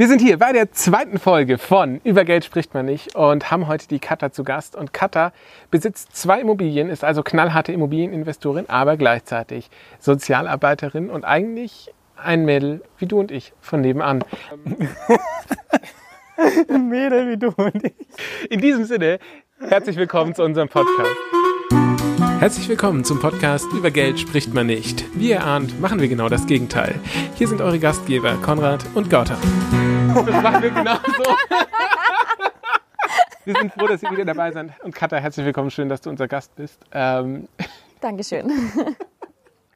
Wir sind hier bei der zweiten Folge von Über Geld spricht man nicht und haben heute die Katha zu Gast. Und Katha besitzt zwei Immobilien, ist also knallharte Immobilieninvestorin, aber gleichzeitig Sozialarbeiterin und eigentlich ein Mädel wie du und ich von nebenan. ein Mädel wie du und ich. In diesem Sinne, herzlich willkommen zu unserem Podcast. Herzlich willkommen zum Podcast Über Geld spricht man nicht. Wie ihr ahnt, machen wir genau das Gegenteil. Hier sind eure Gastgeber Konrad und Gautam. Das machen wir genau so. Wir sind froh, dass ihr wieder dabei seid. Und Katha, herzlich willkommen. Schön, dass du unser Gast bist. Ähm, Dankeschön.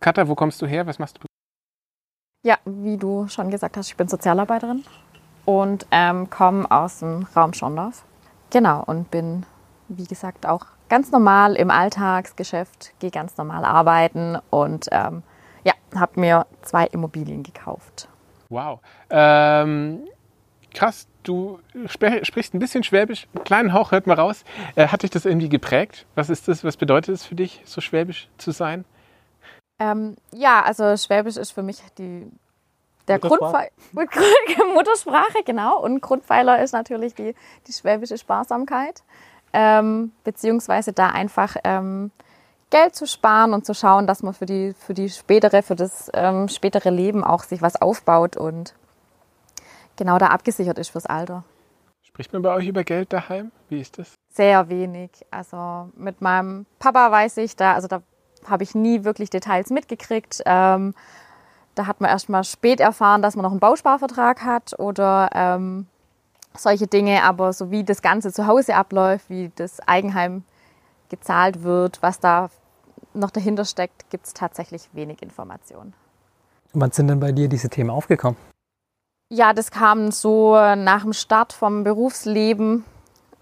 Katha, wo kommst du her? Was machst du? Ja, wie du schon gesagt hast, ich bin Sozialarbeiterin und ähm, komme aus dem Raum Schondorf. Genau, und bin, wie gesagt, auch ganz normal im Alltagsgeschäft, gehe ganz normal arbeiten und ähm, ja, habe mir zwei Immobilien gekauft. Wow. Ähm, krass, du sprichst ein bisschen Schwäbisch, einen kleinen Hauch hört man raus. Äh, hat dich das irgendwie geprägt? Was ist das? Was bedeutet es für dich, so schwäbisch zu sein? Ähm, ja, also Schwäbisch ist für mich die, der Muttersprache. Grundpfeiler, Muttersprache, genau. Und Grundpfeiler ist natürlich die, die schwäbische Sparsamkeit. Ähm, beziehungsweise da einfach ähm, Geld zu sparen und zu schauen, dass man für die, für die spätere, für das ähm, spätere Leben auch sich was aufbaut und genau da abgesichert ist fürs Alter. Spricht man bei euch über Geld daheim? Wie ist das? Sehr wenig. Also mit meinem Papa weiß ich da, also da habe ich nie wirklich Details mitgekriegt. Ähm, da hat man erst mal spät erfahren, dass man noch einen Bausparvertrag hat oder ähm, solche Dinge. Aber so wie das Ganze zu Hause abläuft, wie das Eigenheim gezahlt wird, was da noch dahinter steckt, gibt es tatsächlich wenig Informationen. Wann sind denn bei dir diese Themen aufgekommen? Ja, das kam so nach dem Start vom Berufsleben,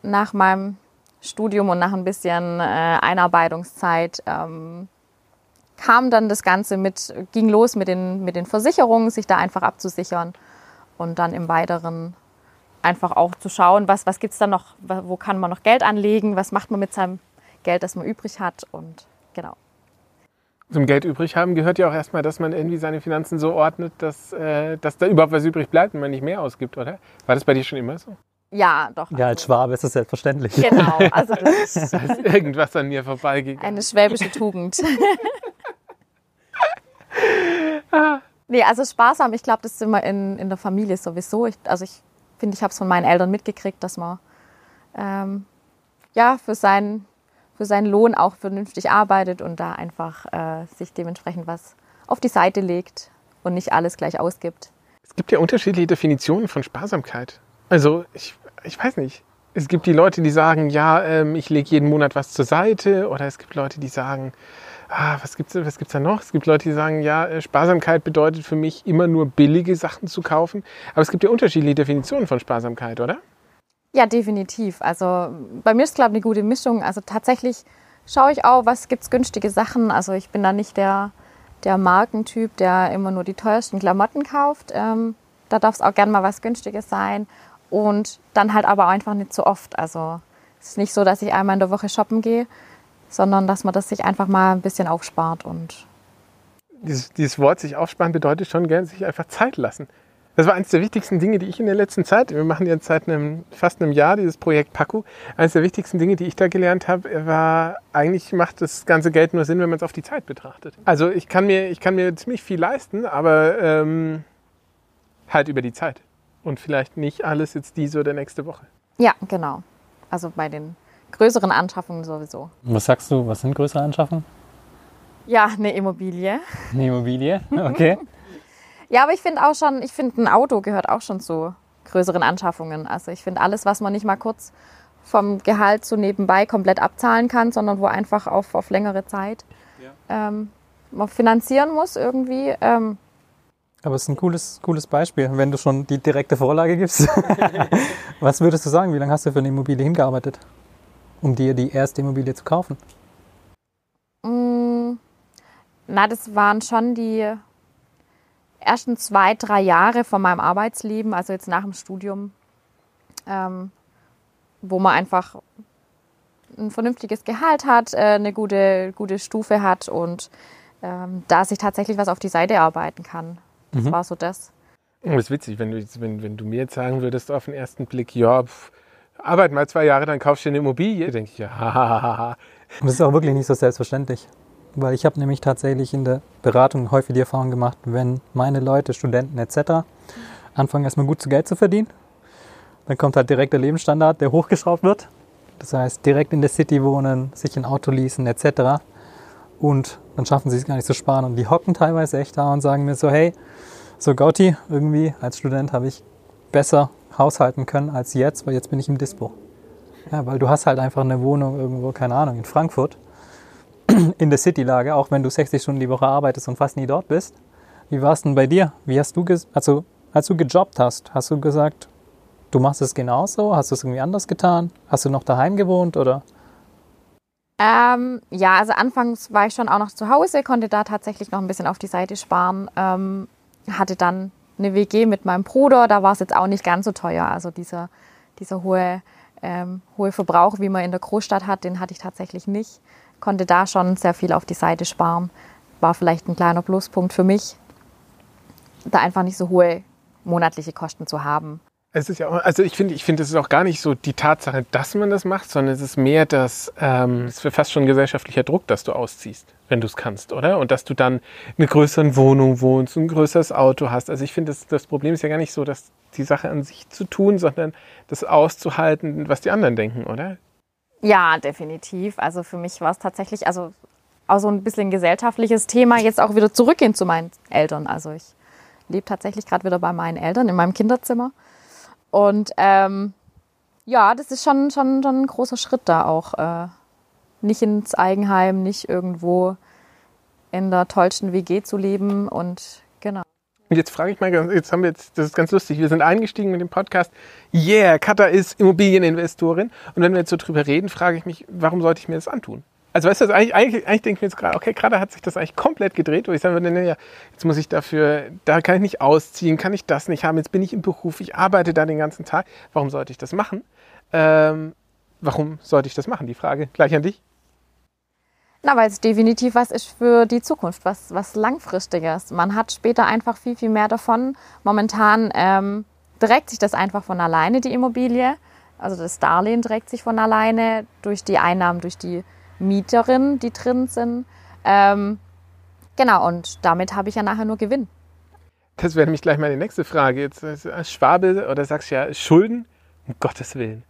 nach meinem Studium und nach ein bisschen äh, Einarbeitungszeit. Ähm, kam dann das Ganze mit, ging los mit den, mit den Versicherungen, sich da einfach abzusichern und dann im Weiteren einfach auch zu schauen, was, was gibt es da noch, wo kann man noch Geld anlegen, was macht man mit seinem Geld, das man übrig hat und genau. Zum Geld übrig haben gehört ja auch erstmal, dass man irgendwie seine Finanzen so ordnet, dass, äh, dass da überhaupt was übrig bleibt und man nicht mehr ausgibt, oder? War das bei dir schon immer so? Ja, doch. Ja, als Schwabe ist das selbstverständlich. Genau, also das ist Da ist irgendwas an mir vorbeigegangen. eine schwäbische Tugend. nee, also sparsam, ich glaube, das ist immer in, in der Familie sowieso. Ich, also ich finde, ich habe es von meinen Eltern mitgekriegt, dass man ähm, ja, für seinen, für seinen Lohn auch vernünftig arbeitet und da einfach äh, sich dementsprechend was auf die Seite legt und nicht alles gleich ausgibt. Es gibt ja unterschiedliche Definitionen von Sparsamkeit. Also ich, ich weiß nicht. Es gibt die Leute, die sagen, ja, ähm, ich lege jeden Monat was zur Seite. Oder es gibt Leute, die sagen, ah, was gibt es was gibt's da noch? Es gibt Leute, die sagen, ja, äh, Sparsamkeit bedeutet für mich immer nur billige Sachen zu kaufen. Aber es gibt ja unterschiedliche Definitionen von Sparsamkeit, oder? Ja, definitiv. Also bei mir ist, glaube ich, eine gute Mischung. Also tatsächlich schaue ich auch, was gibt es günstige Sachen. Also ich bin da nicht der, der Markentyp, der immer nur die teuersten Klamotten kauft. Ähm, da darf es auch gern mal was Günstiges sein. Und dann halt aber einfach nicht so oft. Also es ist nicht so, dass ich einmal in der Woche shoppen gehe, sondern dass man das sich einfach mal ein bisschen aufspart und Dieses, dieses Wort sich aufsparen bedeutet schon gern sich einfach Zeit lassen. Das war eines der wichtigsten Dinge, die ich in der letzten Zeit, wir machen jetzt seit einem, fast einem Jahr dieses Projekt Paku, eines der wichtigsten Dinge, die ich da gelernt habe, war, eigentlich macht das ganze Geld nur Sinn, wenn man es auf die Zeit betrachtet. Also ich kann mir, ich kann mir ziemlich viel leisten, aber ähm, halt über die Zeit. Und vielleicht nicht alles jetzt diese oder nächste Woche. ja, genau. Also bei den größeren Anschaffungen sowieso. Was sagst du, was sind größere Anschaffungen? Ja, eine Immobilie. Eine Immobilie? Okay. Ja, aber ich finde auch schon, ich finde ein Auto gehört auch schon zu größeren Anschaffungen. Also ich finde alles, was man nicht mal kurz vom Gehalt so nebenbei komplett abzahlen kann, sondern wo einfach auf, auf längere Zeit ähm, man finanzieren muss irgendwie. Ähm, Aber es ist ein cooles, cooles Beispiel, wenn du schon die direkte Vorlage gibst. Was würdest du sagen, wie lange hast du für eine Immobilie hingearbeitet, um dir die erste Immobilie zu kaufen? mh, na, das waren schon die ersten zwei, drei Jahre von meinem Arbeitsleben, also jetzt nach dem Studium, ähm, wo man einfach ein vernünftiges Gehalt hat, äh, eine gute, gute Stufe hat und ähm, da sich tatsächlich was auf die Seite arbeiten kann. Das Mhm. war so das. Das ist witzig, wenn du, wenn, wenn du mir jetzt sagen würdest auf den ersten Blick, ja, pff, arbeit mal zwei Jahre, dann kaufst du eine Immobilie, denke ich, ja, hahaha. Und das ist auch wirklich nicht so selbstverständlich. Weil ich habe nämlich tatsächlich in der Beratung häufig die Erfahrung gemacht, wenn meine Leute, Studenten etc. anfangen erstmal gut zu Geld zu verdienen, dann kommt halt direkt der Lebensstandard, der hochgeschraubt wird. Das heißt, direkt in der City wohnen, sich ein Auto leasen etc. Und dann schaffen sie es gar nicht zu sparen. Und die hocken teilweise echt da und sagen mir so, hey, so Gauti, irgendwie als Student habe ich besser haushalten können als jetzt, weil jetzt bin ich im Dispo. Ja, weil du hast halt einfach eine Wohnung irgendwo, keine Ahnung, in Frankfurt, in der City-Lage, auch wenn du 60 Stunden die Woche arbeitest und fast nie dort bist. Wie war es denn bei dir? Wie hast du, also als du gejobbt hast, hast du gesagt, du machst es genauso? Hast du es irgendwie anders getan? Hast du noch daheim gewohnt oder? Ähm, ja, also anfangs war ich schon auch noch zu Hause, konnte da tatsächlich noch ein bisschen auf die Seite sparen. Ähm, hatte dann eine WG mit meinem Bruder, da war es jetzt auch nicht ganz so teuer. Also dieser, dieser hohe, ähm, hohe Verbrauch, wie man in der Großstadt hat, den hatte ich tatsächlich nicht. Konnte da schon sehr viel auf die Seite sparen. War vielleicht ein kleiner Pluspunkt für mich, da einfach nicht so hohe monatliche Kosten zu haben. Es ist ja auch, also ich finde, ich finde, es ist auch gar nicht so die Tatsache, dass man das macht, sondern es ist mehr das, ähm, es wäre fast schon gesellschaftlicher Druck, dass du ausziehst, wenn du es kannst, oder? Und dass du dann in einer größeren Wohnung wohnst, ein größeres Auto hast. Also ich finde, das, das Problem ist ja gar nicht so, dass die Sache an sich zu tun, sondern das auszuhalten, was die anderen denken, oder? Ja, definitiv. Also für mich war es tatsächlich, also auch so ein bisschen gesellschaftliches Thema, jetzt auch wieder zurückgehen zu meinen Eltern. Also ich lebe tatsächlich gerade wieder bei meinen Eltern in meinem Kinderzimmer. Und ähm, ja, das ist schon, schon, schon ein großer Schritt da auch. Äh, nicht ins Eigenheim, nicht irgendwo in der tollsten WG zu leben und genau. Und jetzt frage ich mal, jetzt haben wir jetzt, das ist ganz lustig, wir sind eingestiegen mit dem Podcast. Yeah, Katha ist Immobilieninvestorin. Und wenn wir jetzt so drüber reden, frage ich mich, warum sollte ich mir das antun? Also weißt du, also eigentlich, eigentlich, eigentlich denke ich mir jetzt gerade, okay, gerade hat sich das eigentlich komplett gedreht, wo ich würde, naja, jetzt muss ich dafür, da kann ich nicht ausziehen, kann ich das nicht haben, jetzt bin ich im Beruf, ich arbeite da den ganzen Tag. Warum sollte ich das machen? Ähm, warum sollte ich das machen? Die Frage gleich an dich. Na, weil es definitiv was ist für die Zukunft, was, was Langfristiges. Man hat später einfach viel, viel mehr davon. Momentan ähm, trägt sich das einfach von alleine, die Immobilie. Also das Darlehen trägt sich von alleine durch die Einnahmen, durch die Mieterinnen, die drin sind. Ähm, genau, und damit habe ich ja nachher nur Gewinn. Das wäre nämlich gleich meine nächste Frage. Jetzt als Schwabe oder sagst du ja Schulden, um Gottes Willen.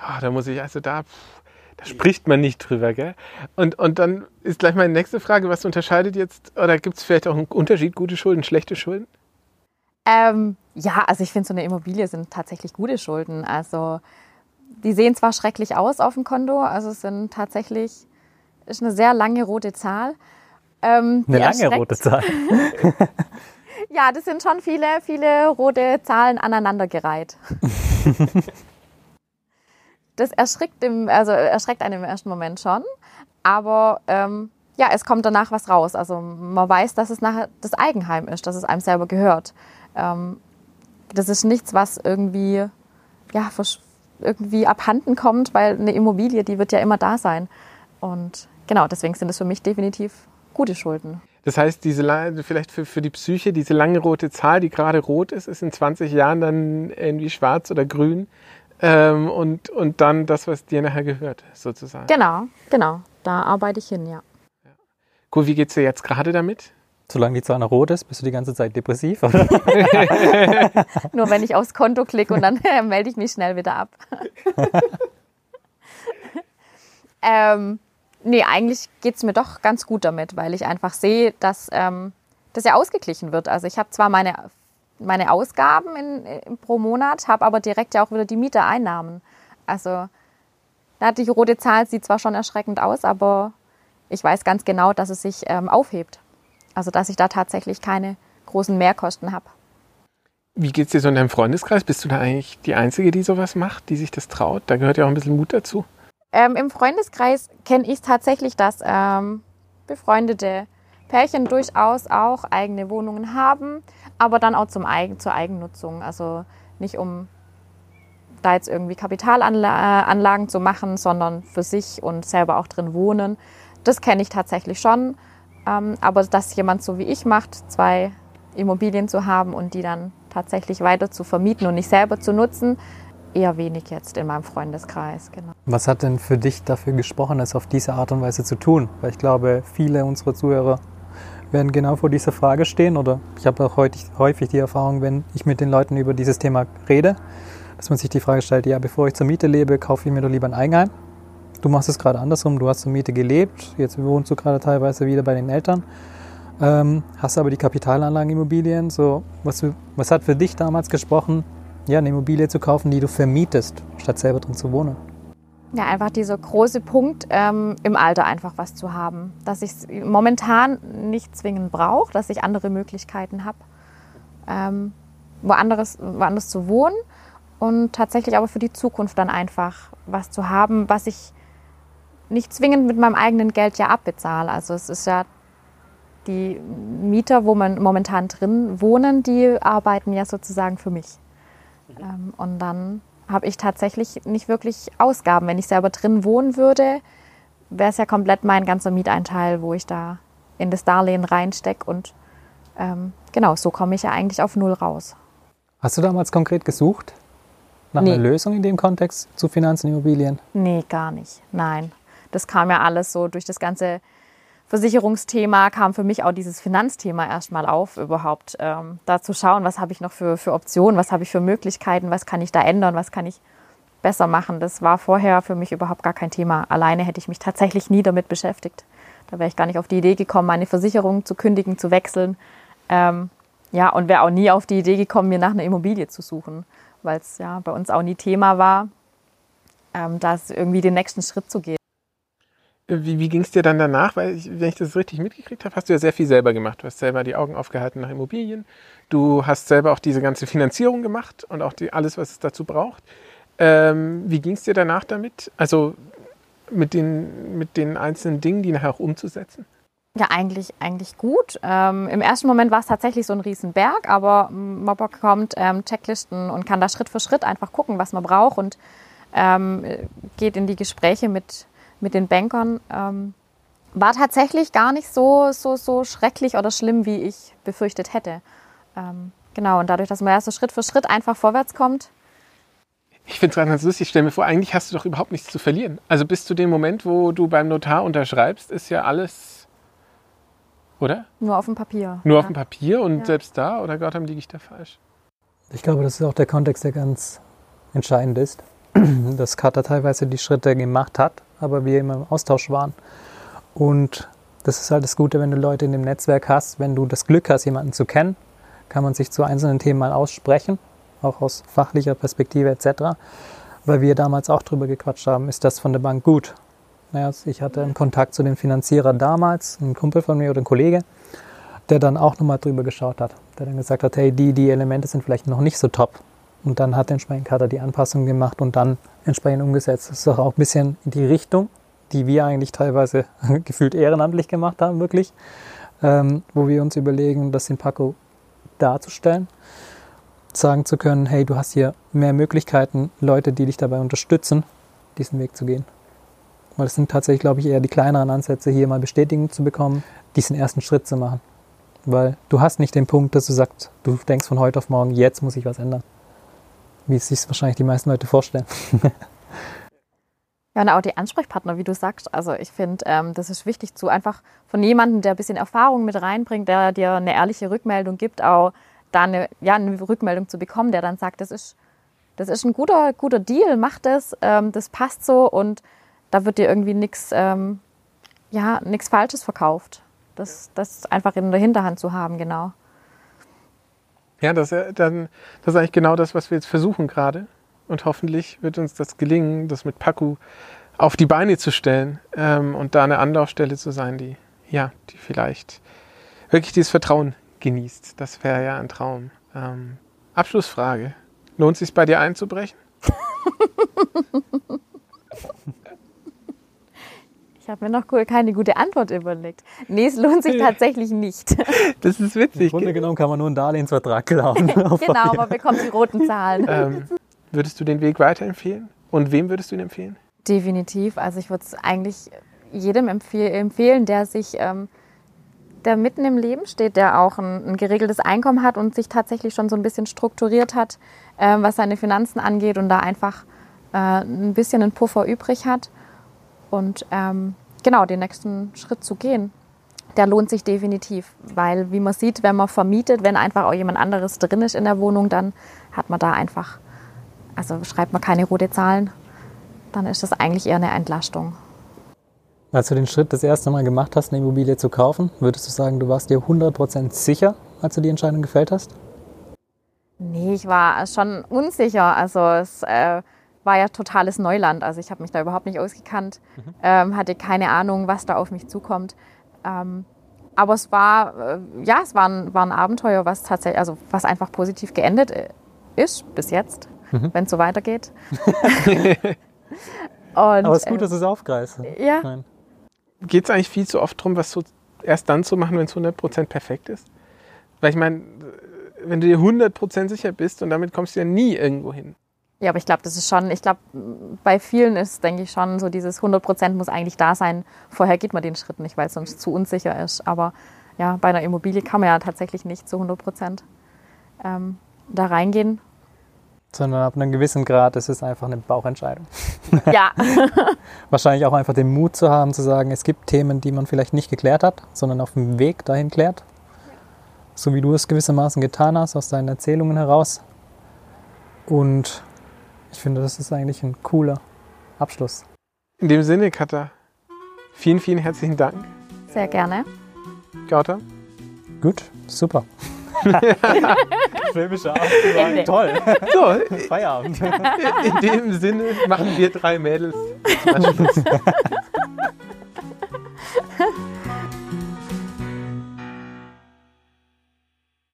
Oh, da muss ich also da, da spricht man nicht drüber, gell? Und, und dann ist gleich meine nächste Frage, was unterscheidet jetzt, oder gibt es vielleicht auch einen Unterschied, gute Schulden, schlechte Schulden? Ähm, ja, also ich finde, so eine Immobilie sind tatsächlich gute Schulden. Also die sehen zwar schrecklich aus auf dem Konto, also es sind tatsächlich, ist eine sehr lange rote Zahl. Ähm, eine lange rote Zahl. ja, das sind schon viele, viele rote Zahlen aneinandergereiht. das erschrickt, im, also erschreckt einen im ersten Moment schon, aber ähm, ja, es kommt danach was raus. Also man weiß, dass es nachher das Eigenheim ist, dass es einem selber gehört. Ähm, das ist nichts, was irgendwie ja, irgendwie abhanden kommt, weil eine Immobilie, die wird ja immer da sein. Und genau, deswegen sind es für mich definitiv gute Schulden. Das heißt, diese vielleicht für, für die Psyche, diese lange rote Zahl, die gerade rot ist, ist in 20 Jahren dann irgendwie schwarz oder grün. Ähm, und, und dann das, was dir nachher gehört, sozusagen. Genau, genau. Da arbeite ich hin, ja. ja. Cool, wie geht es dir jetzt gerade damit? Solange die Zahl noch rot ist, bist du die ganze Zeit depressiv, oder? Nur wenn ich aufs Konto klicke und dann melde ich mich schnell wieder ab. ähm, nee, eigentlich geht es mir doch ganz gut damit, weil ich einfach sehe, dass ähm, das ja ausgeglichen wird. Also ich habe zwar meine, meine Ausgaben in, in, pro Monat, habe aber direkt ja auch wieder die Mietereinnahmen. Also die rote Zahl sieht zwar schon erschreckend aus, aber ich weiß ganz genau, dass es sich ähm, aufhebt. Also dass ich da tatsächlich keine großen Mehrkosten habe. Wie geht es dir so in deinem Freundeskreis? Bist du da eigentlich die Einzige, die sowas macht, die sich das traut? Da gehört ja auch ein bisschen Mut dazu. Ähm, Im Freundeskreis kenne ich tatsächlich, dass ähm, befreundete Pärchen durchaus auch eigene Wohnungen haben, aber dann auch zum Eigen, zur Eigennutzung. Also nicht um da jetzt irgendwie Kapitalanlagen zu machen, sondern für sich und selber auch drin wohnen. Das kenne ich tatsächlich schon. Ähm, aber dass jemand so wie ich macht, zwei Immobilien zu haben und die dann tatsächlich weiter zu vermieten und nicht selber zu nutzen, eher wenig jetzt in meinem Freundeskreis. Genau. Was hat denn für dich dafür gesprochen, es auf diese Art und Weise zu tun? Weil ich glaube, viele unserer Zuhörer werden genau vor dieser Frage stehen oder ich habe auch häufig die Erfahrung, wenn ich mit den Leuten über dieses Thema rede, dass man sich die Frage stellt, ja, bevor ich zur Miete lebe, kaufe ich mir doch lieber ein Eigenheim. Du machst es gerade andersrum, du hast zur Miete gelebt, jetzt wohnst du gerade teilweise wieder bei den Eltern, ähm, hast aber die Kapitalanlagenimmobilien. So, was, was hat für dich damals gesprochen, ja, eine Immobilie zu kaufen, die du vermietest, statt selber drin zu wohnen? Ja, einfach dieser große Punkt, ähm, im Alter einfach was zu haben. Dass ich es momentan nicht zwingend brauche, dass ich andere Möglichkeiten habe, ähm, woanders, woanders zu wohnen und tatsächlich aber für die Zukunft dann einfach was zu haben, was ich nicht zwingend mit meinem eigenen Geld ja abbezahle. Also es ist ja die Mieter, wo man momentan drin wohnen, die arbeiten ja sozusagen für mich. Ähm, und dann habe ich tatsächlich nicht wirklich Ausgaben. Wenn ich selber drin wohnen würde, wäre es ja komplett mein ganzer Mieteinteil, wo ich da in das Darlehen reinstecke. Und ähm, genau, so komme ich ja eigentlich auf Null raus. Hast du damals konkret gesucht nach nee. einer Lösung in dem Kontext zu Finanzen, Immobilien? Nee, gar nicht. Nein. Das kam ja alles so durch das ganze Versicherungsthema kam für mich auch dieses Finanzthema erstmal auf, überhaupt ähm, da zu schauen, was habe ich noch für, für Optionen, was habe ich für Möglichkeiten, was kann ich da ändern, was kann ich besser machen. Das war vorher für mich überhaupt gar kein Thema. Alleine hätte ich mich tatsächlich nie damit beschäftigt. Da wäre ich gar nicht auf die Idee gekommen, meine Versicherung zu kündigen, zu wechseln. Ähm, ja, und wäre auch nie auf die Idee gekommen, mir nach einer Immobilie zu suchen, weil es ja bei uns auch nie Thema war, ähm, da irgendwie den nächsten Schritt zu gehen. Wie, wie ging es dir dann danach? Weil, ich, wenn ich das richtig mitgekriegt habe, hast du ja sehr viel selber gemacht. Du hast selber die Augen aufgehalten nach Immobilien. Du hast selber auch diese ganze Finanzierung gemacht und auch die, alles, was es dazu braucht. Ähm, wie ging es dir danach damit? Also mit den, mit den einzelnen Dingen, die nachher auch umzusetzen? Ja, eigentlich, eigentlich gut. Ähm, Im ersten Moment war es tatsächlich so ein Riesenberg, aber man bekommt ähm, Checklisten und kann da Schritt für Schritt einfach gucken, was man braucht und ähm, geht in die Gespräche mit, mit den Bankern ähm, war tatsächlich gar nicht so, so, so schrecklich oder schlimm, wie ich befürchtet hätte. Ähm, genau, und dadurch, dass man ja so Schritt für Schritt einfach vorwärts kommt. Ich finde es ganz lustig. Ich stelle mir vor, eigentlich hast du doch überhaupt nichts zu verlieren. Also bis zu dem Moment, wo du beim Notar unterschreibst, ist ja alles, oder? Nur auf dem Papier. Nur ja. auf dem Papier und ja. selbst da, oder Gott, liege ich da falsch? Ich glaube, das ist auch der Kontext, der ganz entscheidend ist. Dass Carter teilweise die Schritte gemacht hat, aber wir immer im Austausch waren. Und das ist halt das Gute, wenn du Leute in dem Netzwerk hast, wenn du das Glück hast, jemanden zu kennen, kann man sich zu einzelnen Themen mal aussprechen, auch aus fachlicher Perspektive etc. Weil wir damals auch drüber gequatscht haben, ist das von der Bank gut? Naja, ich hatte einen Kontakt zu dem Finanzierer damals, ein Kumpel von mir oder ein Kollege, der dann auch nochmal drüber geschaut hat, der dann gesagt hat, hey, die, die Elemente sind vielleicht noch nicht so top. Und dann hat entsprechend Kader die Anpassung gemacht und dann entsprechend umgesetzt. Das ist auch ein bisschen in die Richtung, die wir eigentlich teilweise gefühlt ehrenamtlich gemacht haben, wirklich. Ähm, wo wir uns überlegen, das in Paco darzustellen, sagen zu können, hey, du hast hier mehr Möglichkeiten, Leute, die dich dabei unterstützen, diesen Weg zu gehen. Weil es sind tatsächlich, glaube ich, eher die kleineren Ansätze, hier mal Bestätigung zu bekommen, diesen ersten Schritt zu machen. Weil du hast nicht den Punkt, dass du sagst, du denkst von heute auf morgen, jetzt muss ich was ändern wie es sich wahrscheinlich die meisten Leute vorstellen. Ja, und auch die Ansprechpartner, wie du sagst. Also ich finde, ähm, das ist wichtig zu einfach von jemandem, der ein bisschen Erfahrung mit reinbringt, der dir eine ehrliche Rückmeldung gibt, auch da eine, ja, eine Rückmeldung zu bekommen, der dann sagt, das ist, das ist ein guter, guter Deal, mach das, ähm, das passt so und da wird dir irgendwie nichts ähm, ja, Falsches verkauft. Das, das einfach in der Hinterhand zu haben, genau. Ja, das, äh, dann, das ist eigentlich genau das, was wir jetzt versuchen gerade. Und hoffentlich wird uns das gelingen, das mit Paku auf die Beine zu stellen ähm, und da eine Anlaufstelle zu sein, die, ja, die vielleicht wirklich dieses Vertrauen genießt. Das wäre ja ein Traum. Ähm, Abschlussfrage. Lohnt es sich bei dir einzubrechen? Ich habe mir noch keine gute Antwort überlegt. Nee, es lohnt sich tatsächlich nicht. Das ist witzig. Im Grunde genommen kann man nur einen Darlehensvertrag klauen. genau, man bekommt die roten Zahlen. Ähm, würdest du den Weg weiterempfehlen? Und wem würdest du ihn empfehlen? Definitiv. Also ich würde es eigentlich jedem empfehlen, der sich ähm, der mitten im Leben steht, der auch ein, ein geregeltes Einkommen hat und sich tatsächlich schon so ein bisschen strukturiert hat, äh, was seine Finanzen angeht und da einfach äh, ein bisschen einen Puffer übrig hat. Und ähm, genau, den nächsten Schritt zu gehen, der lohnt sich definitiv. Weil, wie man sieht, wenn man vermietet, wenn einfach auch jemand anderes drin ist in der Wohnung, dann hat man da einfach, also schreibt man keine rote Zahlen, dann ist das eigentlich eher eine Entlastung. Als du den Schritt das erste Mal gemacht hast, eine Immobilie zu kaufen, würdest du sagen, du warst dir 100% sicher, als du die Entscheidung gefällt hast? Nee, ich war schon unsicher. Also es äh, war ja totales Neuland. Also ich habe mich da überhaupt nicht ausgekannt, mhm. ähm, hatte keine Ahnung, was da auf mich zukommt. Ähm, aber es war, äh, ja, es war ein, war ein Abenteuer, was tatsächlich, also was einfach positiv geendet äh, ist bis jetzt, mhm. wenn es so weitergeht. Und, aber es ist gut, äh, dass es aufgreifst. Ja. Nein geht es eigentlich viel zu oft darum, was so erst dann zu machen, wenn es 100% perfekt ist? Weil ich meine, wenn du dir 100% sicher bist und damit kommst du ja nie irgendwo hin. Ja, aber ich glaube, das ist schon, ich glaube, bei vielen ist, denke ich schon, so dieses 100% muss eigentlich da sein. Vorher geht man den Schritt nicht, weil es sonst zu unsicher ist. Aber ja, bei einer Immobilie kann man ja tatsächlich nicht zu 100% ähm, da reingehen sondern ab einem gewissen Grad ist es einfach eine Bauchentscheidung. Ja. Wahrscheinlich auch einfach den Mut zu haben, zu sagen, es gibt Themen, die man vielleicht nicht geklärt hat, sondern auf dem Weg dahin klärt. So wie du es gewissermaßen getan hast, aus deinen Erzählungen heraus. Und ich finde, das ist eigentlich ein cooler Abschluss. In dem Sinne, Katha, vielen, vielen herzlichen Dank. Sehr gerne. Gauta? Gut, super. Filmische sagen, toll. So, Feierabend. In dem Sinne machen wir drei Mädels.